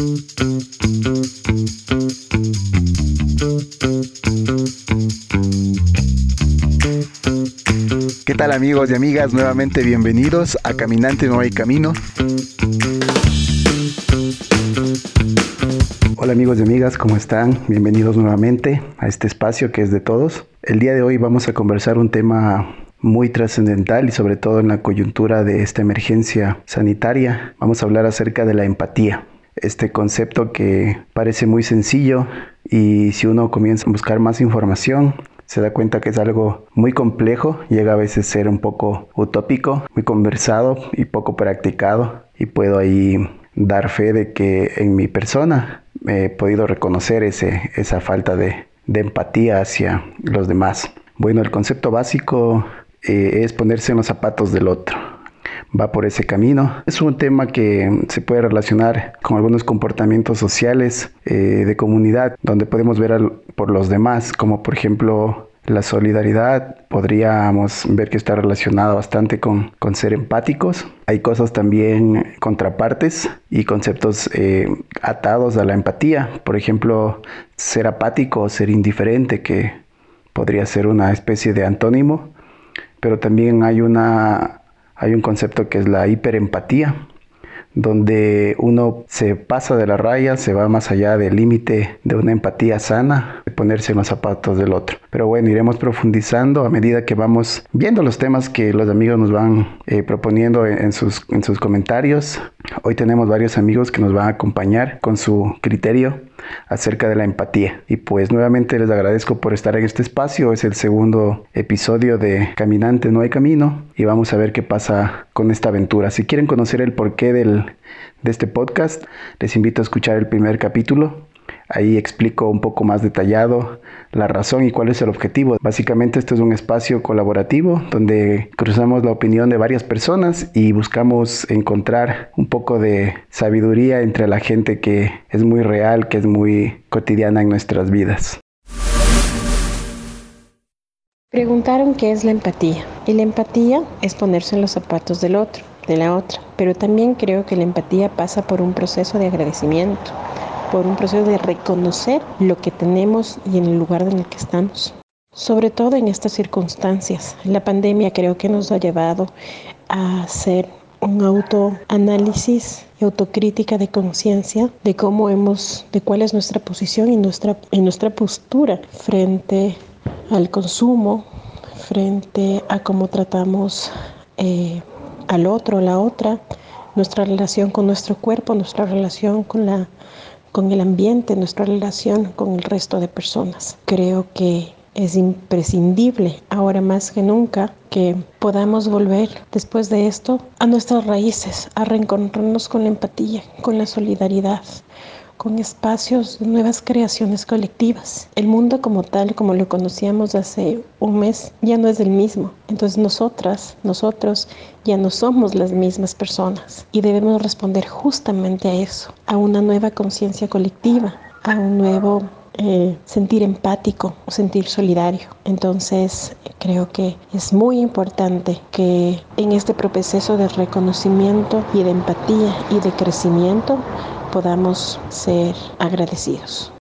¿Qué tal amigos y amigas? Nuevamente bienvenidos a Caminante No hay Camino. Hola amigos y amigas, ¿cómo están? Bienvenidos nuevamente a este espacio que es de todos. El día de hoy vamos a conversar un tema muy trascendental y sobre todo en la coyuntura de esta emergencia sanitaria. Vamos a hablar acerca de la empatía. Este concepto que parece muy sencillo y si uno comienza a buscar más información, se da cuenta que es algo muy complejo, llega a veces a ser un poco utópico, muy conversado y poco practicado y puedo ahí dar fe de que en mi persona he podido reconocer ese, esa falta de, empatía hacia los demás. Bueno, el concepto básico eh, es ponerse en los zapatos del otro. Va por ese camino. Es un tema que se puede relacionar con algunos comportamientos sociales eh, de comunidad, donde podemos ver por los demás, como por ejemplo la solidaridad. Podríamos ver que está relacionado bastante con, con ser empáticos. Hay cosas también contrapartes y conceptos eh, atados a la empatía. Por ejemplo, ser apático o ser indiferente, que podría ser una especie de antónimo pero también hay, una, hay un concepto que es la hiperempatía, donde uno se pasa de la raya, se va más allá del límite de una empatía sana, de ponerse en los zapatos del otro. Pero bueno, iremos profundizando a medida que vamos viendo los temas que los amigos nos van eh, proponiendo en, sus, en sus comentarios. Hoy tenemos varios amigos que nos van a acompañar con su criterio acerca de la empatía. Y pues nuevamente les agradezco por estar en este espacio. Es el segundo episodio de Caminante No hay Camino y vamos a ver qué pasa con esta aventura. Si quieren conocer el porqué del, de este podcast, les invito a escuchar el primer capítulo Ahí explico un poco más detallado la razón y cuál es el objetivo. Básicamente esto es un espacio colaborativo donde cruzamos la opinión de varias personas y buscamos encontrar un poco de sabiduría entre la gente que es muy real, que es muy cotidiana en nuestras vidas. Preguntaron qué es la empatía. Y la empatía es ponerse en los zapatos del otro, de la otra. Pero también creo que la empatía pasa por un proceso de agradecimiento por un proceso de reconocer lo que tenemos y en el lugar en el que estamos. Sobre todo en estas circunstancias. La pandemia creo que nos ha llevado a hacer un autoanálisis y autocrítica de conciencia de cómo hemos, de cuál es nuestra posición y nuestra, y nuestra postura frente al consumo, frente a cómo tratamos eh, al otro, la otra, nuestra relación con nuestro cuerpo, nuestra relación con la con el ambiente, nuestra relación con el resto de personas. Creo que es imprescindible ahora más que nunca que podamos volver después de esto a nuestras raíces, a reencontrarnos con la empatía, con la solidaridad, con espacios de nuevas creaciones colectivas. El mundo como tal, como lo conocíamos hace un mes, ya no es el mismo. Entonces nosotras, nosotros ya no somos las mismas personas y debemos responder justamente a eso, a una nueva conciencia colectiva, a un nuevo eh, sentir empático, sentir solidario. Entonces creo que es muy importante que en este proceso de reconocimiento y de empatía y de crecimiento podamos ser agradecidos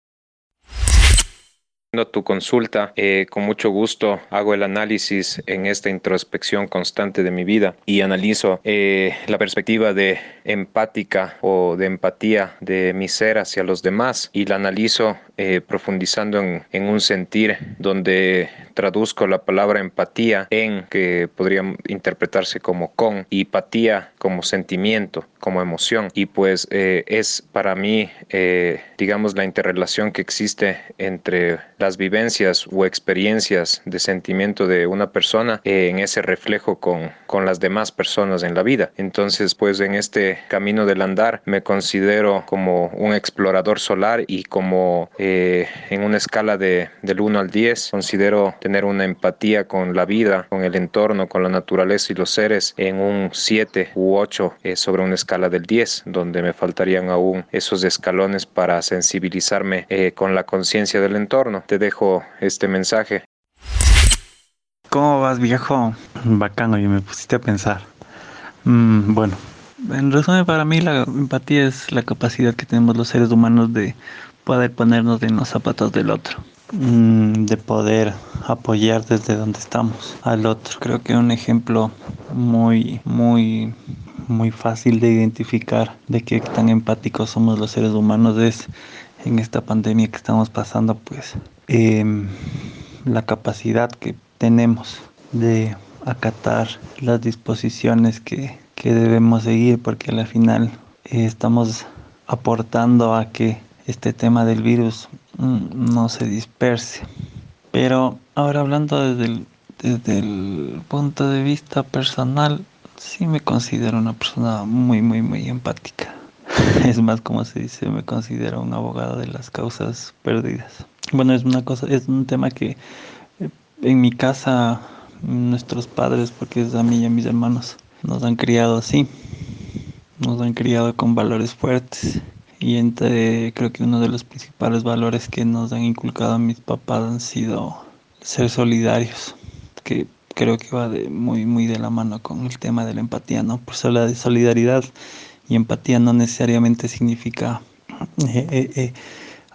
tu consulta. Eh, con mucho gusto hago el análisis en esta introspección constante de mi vida y analizo eh, la perspectiva de empática o de empatía de mi ser hacia los demás y la analizo eh, profundizando en, en, un sentir donde traduzco la palabra empatía en que podría interpretarse como con y patía como sentimiento, como emoción y pues es para mí digamos la interrelación que existe entre las vivencias o experiencias de sentimiento de una persona eh, en ese reflejo con, con las demás personas en la vida. Entonces, pues en este camino del andar me considero como un explorador solar y como eh, en una escala de, del 1 al 10 considero tener una empatía con la vida, con el entorno, con la naturaleza y los seres en un 7 u 8 eh, sobre una escala del 10, donde me faltarían aún esos escalones para sensibilizarme con la conciencia del entorno te dejo este mensaje. ¿Cómo vas, viejo? Bacano, y me pusiste a pensar. Mm, bueno, En resumen, para mí la empatía es la capacidad que tenemos los seres humanos de poder ponernos en los zapatos del otro, mm, de poder apoyar desde donde estamos al otro. Creo que un ejemplo muy, muy, muy fácil de identificar de qué tan empáticos somos los seres humanos es en esta pandemia que estamos pasando, pues em, la capacidad que tenemos de acatar las disposiciones que, debemos seguir porque al final eh, estamos aportando a que este tema del virus mm, no se disperse. Pero ahora hablando desde el, desde el punto de vista personal, sí me considero una persona muy, muy, muy empática. Es más, como se dice, me considero un abogado de las causas perdidas. Bueno, es una cosa, es un tema que eh, en mi casa nuestros padres, porque es a mí y a mis hermanos, nos han criado así, nos han criado con valores fuertes. Y entre, creo que uno de los principales valores que nos han inculcado mis papás han sido ser solidarios, que creo que va muy, muy de la mano con el tema de la empatía, ¿no? Por eso la solidaridad y empatía no necesariamente significa eh, eh, eh,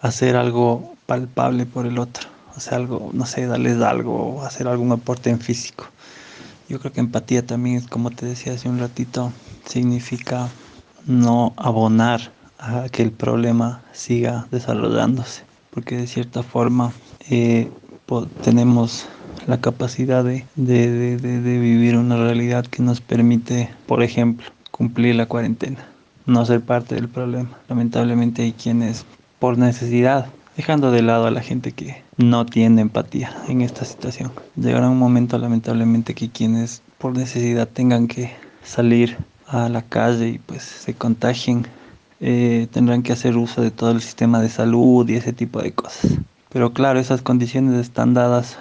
hacer algo palpable por el otro hacer algo, no sé, darles algo, hacer algún aporte en físico. Yo creo que empatía también como te decía hace un ratito, significa no abonar a que el problema siga desarrollándose, porque de cierta forma tenemos la capacidad de, de, de, vivir una realidad que nos permite, por ejemplo, cumplir la cuarentena, no ser parte del problema. Lamentablemente hay quienes por necesidad dejando de lado a la gente que no tiene empatía en esta situación. Llegará un momento lamentablemente que quienes por necesidad tengan que salir a la calle y pues se contagien, eh, tendrán que hacer uso de todo el sistema de salud y ese tipo de cosas. Pero claro, esas condiciones están dadas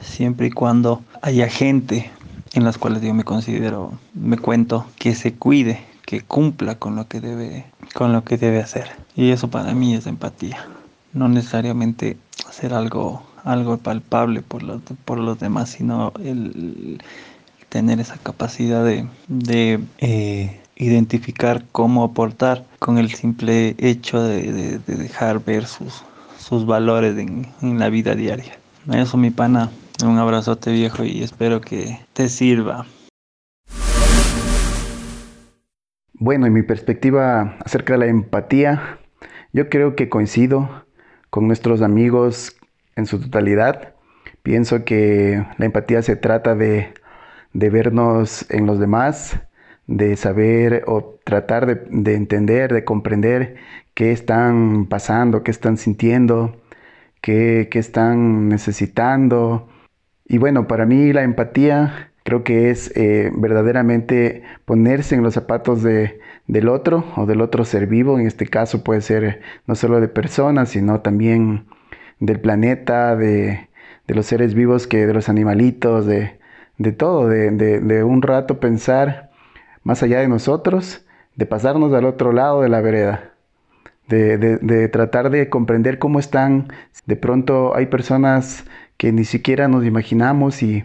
siempre y cuando haya gente en las cuales yo me considero, me cuento, que se cuide, que cumpla con lo que debe, con lo que debe hacer. Y eso para mí es empatía no necesariamente hacer algo, algo palpable por los, por los demás, sino el, tener esa capacidad de, de eh, identificar cómo aportar con el simple hecho de, dejar ver sus, sus valores en, en, la vida diaria. Eso mi pana, un abrazote viejo y espero que te sirva. Bueno, en mi perspectiva acerca de la empatía, yo creo que coincido con nuestros amigos en su totalidad. Pienso que la empatía se trata de, vernos en los demás, de saber o tratar de, entender, de comprender qué están pasando, qué están sintiendo, qué, están necesitando. Y bueno, para mí la empatía creo que es eh, verdaderamente ponerse en los zapatos de, del otro o del otro ser vivo. En este caso puede ser no solo de personas, sino también del planeta, de, los seres vivos, que de los animalitos, de, todo, de, un rato pensar más allá de nosotros, de pasarnos al otro lado de la vereda. De, tratar de comprender cómo están. De pronto hay personas que ni siquiera nos imaginamos y,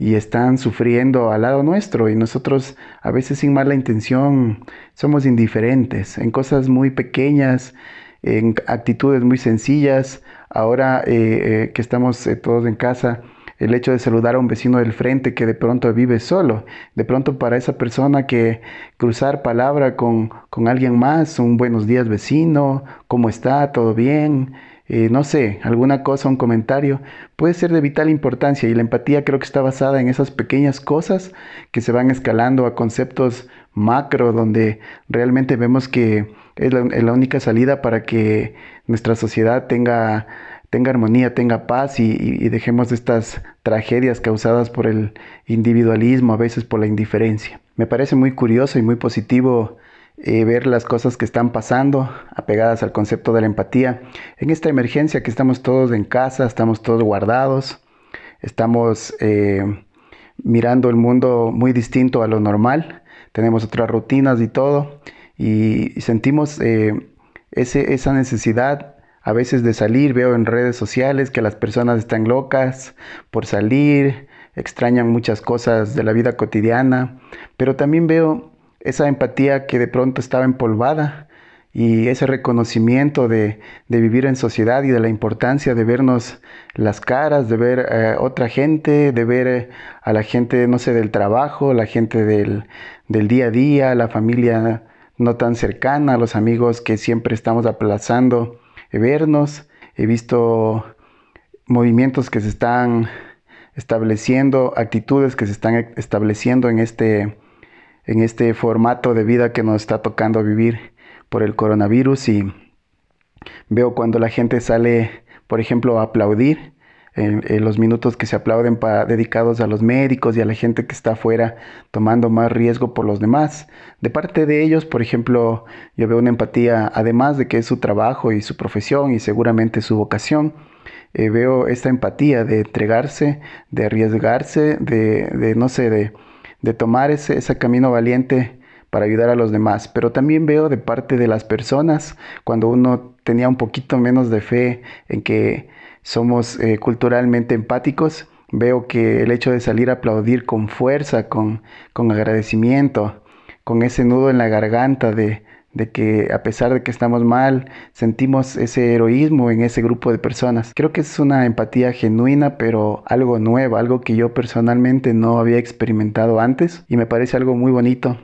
y están sufriendo al lado nuestro y nosotros a veces sin mala intención somos indiferentes en cosas muy pequeñas, en actitudes muy sencillas. Ahora eh, eh, que estamos eh, todos en casa, el hecho de saludar a un vecino del frente que de pronto vive solo, de pronto para esa persona que cruzar palabra con, con alguien más, un buenos días vecino, ¿cómo está? ¿Todo bien? Eh, no sé, alguna cosa, un comentario, puede ser de vital importancia y la empatía creo que está basada en esas pequeñas cosas que se van escalando a conceptos macro donde realmente vemos que es la, única salida para que nuestra sociedad tenga, tenga armonía, tenga paz y, y dejemos estas tragedias causadas por el individualismo, a veces por la indiferencia. Me parece muy curioso y muy positivo eh, ver las cosas que están pasando, apegadas al concepto de la empatía. En esta emergencia que estamos todos en casa, estamos todos guardados, estamos eh, mirando el mundo muy distinto a lo normal, tenemos otras rutinas y todo, y, sentimos eh, ese, esa necesidad a veces de salir, veo en redes sociales que las personas están locas por salir, extrañan muchas cosas de la vida cotidiana, pero también veo esa empatía que de pronto estaba empolvada y ese reconocimiento de, vivir en sociedad y de la importancia de vernos las caras, de ver a eh, otra gente, de ver eh, a la gente, no sé, del trabajo, la gente del, del día a día, la familia no tan cercana, los amigos que siempre estamos aplazando vernos. He visto movimientos que se están estableciendo, actitudes que se están estableciendo en este, en este formato de vida que nos está tocando vivir por el coronavirus y veo cuando la gente sale, por ejemplo, a aplaudir, en, los minutos que se aplauden para, dedicados a los médicos y a la gente que está afuera tomando más riesgo por los demás. De parte de ellos, por ejemplo, yo veo una empatía, además de que es su trabajo y su profesión y seguramente su vocación, eh, veo esta empatía de entregarse, de arriesgarse, de, no sé, de, de tomar ese, ese camino valiente para ayudar a los demás. Pero también veo de parte de las personas, cuando uno tenía un poquito menos de fe en que somos eh, culturalmente empáticos, veo que el hecho de salir a aplaudir con fuerza, con, con agradecimiento, con ese nudo en la garganta de, de que a pesar de que estamos mal, sentimos ese heroísmo en ese grupo de personas. Creo que es una empatía genuina, pero algo nuevo, algo que yo personalmente no había experimentado antes y me parece algo muy bonito.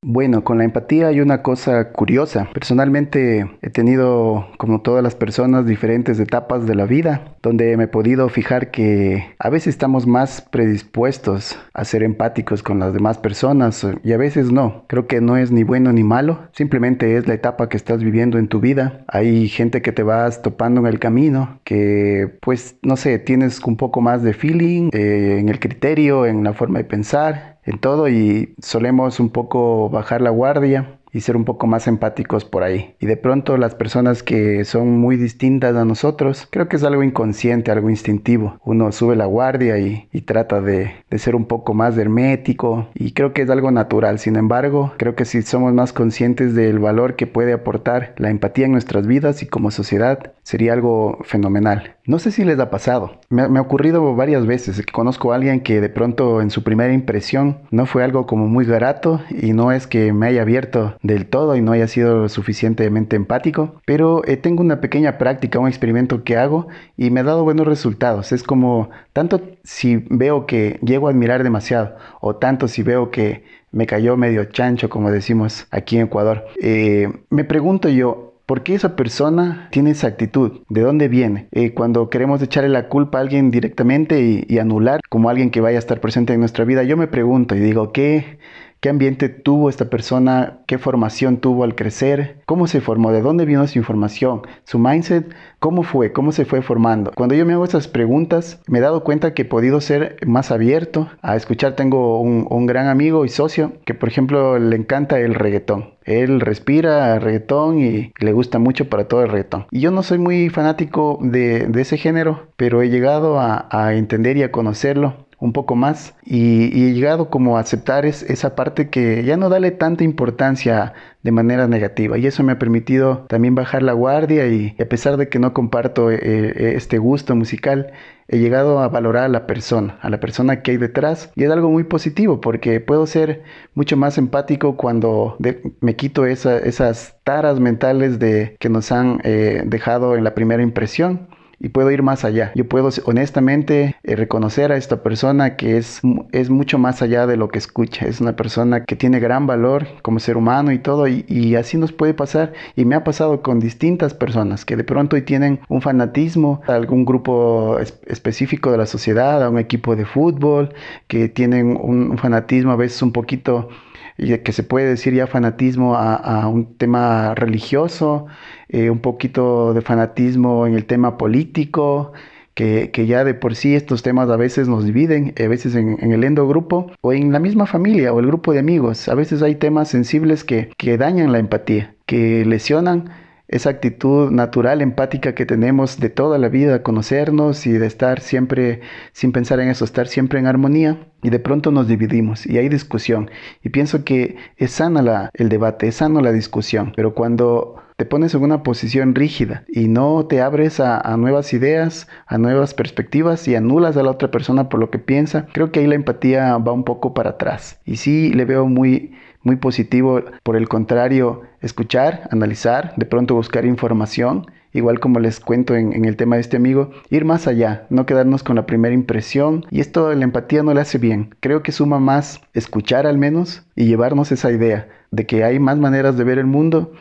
Bueno, con la empatía hay una cosa curiosa. Personalmente he tenido, como todas las personas, diferentes etapas de la vida donde me he podido fijar que a veces estamos más predispuestos a ser empáticos con las demás personas y a veces no. Creo que no es ni bueno ni malo, simplemente es la etapa que estás viviendo en tu vida. Hay gente que te vas topando en el camino, que pues no sé, tienes un poco más de feeling eh, en el criterio, en la forma de pensar en todo y solemos un poco bajar la guardia y ser un poco más empáticos por ahí. Y de pronto las personas que son muy distintas a nosotros, creo que es algo inconsciente, algo instintivo. Uno sube la guardia y, trata de, ser un poco más hermético y creo que es algo natural. Sin embargo, creo que si somos más conscientes del valor que puede aportar la empatía en nuestras vidas y como sociedad, sería algo fenomenal. No sé si les ha pasado. Me, ha ocurrido varias veces que conozco a alguien que de pronto en su primera impresión no fue algo como muy grato y no es que me haya abierto del todo y no haya sido suficientemente empático, pero eh, tengo una pequeña práctica, un experimento que hago y me ha dado buenos resultados. Es como tanto si veo que llego a admirar demasiado o tanto si veo que me cayó medio chancho, como decimos aquí en Ecuador. Eh, me pregunto yo, ¿Por qué esa persona tiene esa actitud? ¿De dónde viene? Eh, cuando queremos echarle la culpa a alguien directamente y, y, anular como alguien que vaya a estar presente en nuestra vida, yo me pregunto y digo, ¿qué, qué ambiente tuvo esta persona, qué formación tuvo al crecer, cómo se formó, de dónde vino su información, su mindset, cómo fue, cómo se fue formando. Cuando yo me hago estas preguntas, me he dado cuenta que he podido ser más abierto a escuchar. Tengo un, gran amigo y socio que, por ejemplo, le encanta el reggaetón. Él respira reggaetón y le gusta mucho para todo el reggaetón. Y yo no soy muy fanático de, ese género, pero he llegado a, a entender y a conocerlo un poco más. Y, he llegado como a aceptar esa parte que ya no dale tanta importancia de manera negativa. Y eso me ha permitido también bajar la guardia y, a pesar de que no comparto eh, eh, este gusto musical he llegado a valorar a la persona, a la persona que hay detrás. Y es algo muy positivo porque puedo ser mucho más empático cuando me quito esas taras mentales de que nos han eh, dejado en la primera impresión y puedo ir más allá. Yo puedo honestamente eh, reconocer a esta persona que es, es mucho más allá de lo que escucha. Es una persona que tiene gran valor como ser humano y todo. Y, así nos puede pasar. Y me ha pasado con distintas personas que de pronto y tienen un fanatismo a algún grupo específico de la sociedad, a un equipo de fútbol, que tienen un, fanatismo a veces un poquito y que se puede decir ya fanatismo a, un tema religioso, eh, un poquito de fanatismo en el tema político, que, ya de por sí estos temas a veces nos dividen, a veces en, el endogrupo o en la misma familia o el grupo de amigos. A veces hay temas sensibles que, que dañan la empatía, que lesionan esa actitud natural, empática que tenemos de toda la vida, conocernos y de estar siempre, sin pensar en eso, estar siempre en armonía. Y de pronto nos dividimos y hay discusión. Y pienso que es sana la, el debate, es sano la discusión. Pero cuando te pones en una posición rígida y no te abres a, nuevas ideas, a nuevas perspectivas y anulas a la otra persona por lo que piensa, creo que ahí la empatía va un poco para atrás. Y sí le veo muy muy positivo, por el contrario, escuchar, analizar, de pronto buscar información, igual como les cuento en, el tema de este amigo, ir más allá, no quedarnos con la primera impresión. Y esto la empatía no le hace bien. Creo que suma más escuchar al menos y llevarnos esa idea de que hay más maneras de ver el mundo.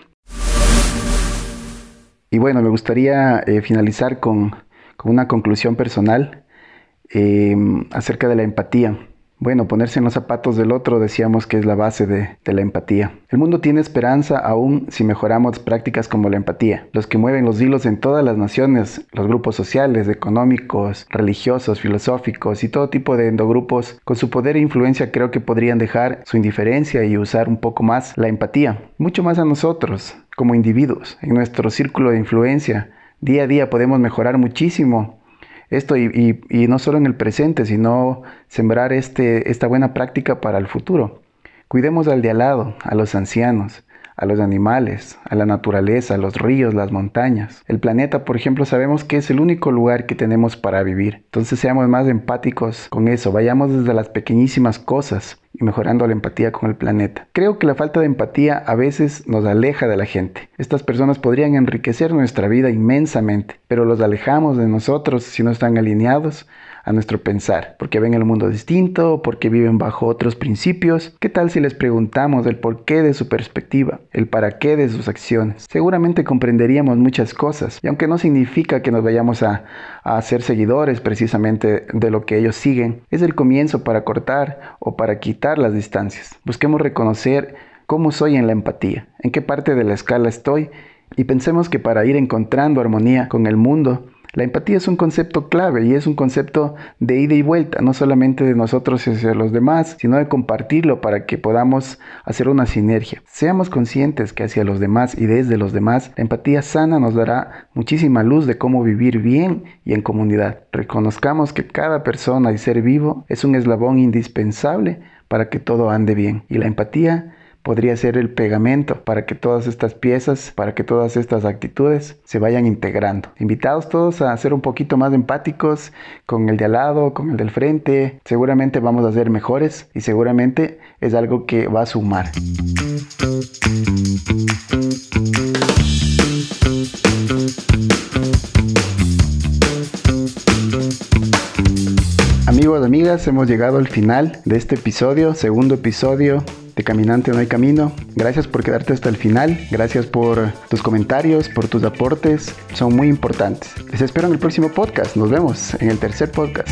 Y bueno, me gustaría eh, finalizar con, una conclusión personal eh, acerca de la empatía. Bueno, ponerse en los zapatos del otro decíamos que es la base de, la empatía. El mundo tiene esperanza aún si mejoramos prácticas como la empatía. Los que mueven los hilos en todas las naciones, los grupos sociales, económicos, religiosos, filosóficos y todo tipo de endogrupos, con su poder e influencia creo que podrían dejar su indiferencia y usar un poco más la empatía. Mucho más a nosotros, como individuos, en nuestro círculo de influencia. Día a día podemos mejorar muchísimo esto y, no solo en el presente, sino sembrar este, esta buena práctica para el futuro. Cuidemos al de al lado, a los ancianos, a los animales, a la naturaleza, a los ríos, las montañas. El planeta, por ejemplo, sabemos que es el único lugar que tenemos para vivir. Entonces seamos más empáticos con eso, vayamos desde las pequeñísimas cosas y mejorando la empatía con el planeta. Creo que la falta de empatía a veces nos aleja de la gente. Estas personas podrían enriquecer nuestra vida inmensamente, pero los alejamos de nosotros si no están alineados a nuestro pensar, porque ven el mundo distinto, porque viven bajo otros principios. ¿Qué tal si les preguntamos el porqué de su perspectiva, el para qué de sus acciones? Seguramente comprenderíamos muchas cosas, y aunque no significa que nos vayamos a, a ser seguidores precisamente de lo que ellos siguen, es el comienzo para cortar o para quitar las distancias. Busquemos reconocer cómo soy en la empatía, en qué parte de la escala estoy, y pensemos que para ir encontrando armonía con el mundo, la empatía es un concepto clave y es un concepto de ida y vuelta, no solamente de nosotros hacia los demás, sino de compartirlo para que podamos hacer una sinergia. Seamos conscientes que hacia los demás y desde los demás, la empatía sana nos dará muchísima luz de cómo vivir bien y en comunidad. Reconozcamos que cada persona y ser vivo es un eslabón indispensable para que todo ande bien. Y la empatía podría ser el pegamento para que todas estas piezas, para que todas estas actitudes se vayan integrando. Invitados todos a ser un poquito más empáticos con el de al lado, con el del frente. Seguramente vamos a ser mejores y seguramente es algo que va a sumar. Amigos, amigas, hemos llegado al final de este episodio, segundo episodio de Caminante No hay Camino. Gracias por quedarte hasta el final. Gracias por tus comentarios, por tus aportes. Son muy importantes. Les espero en el próximo podcast. Nos vemos en el tercer podcast.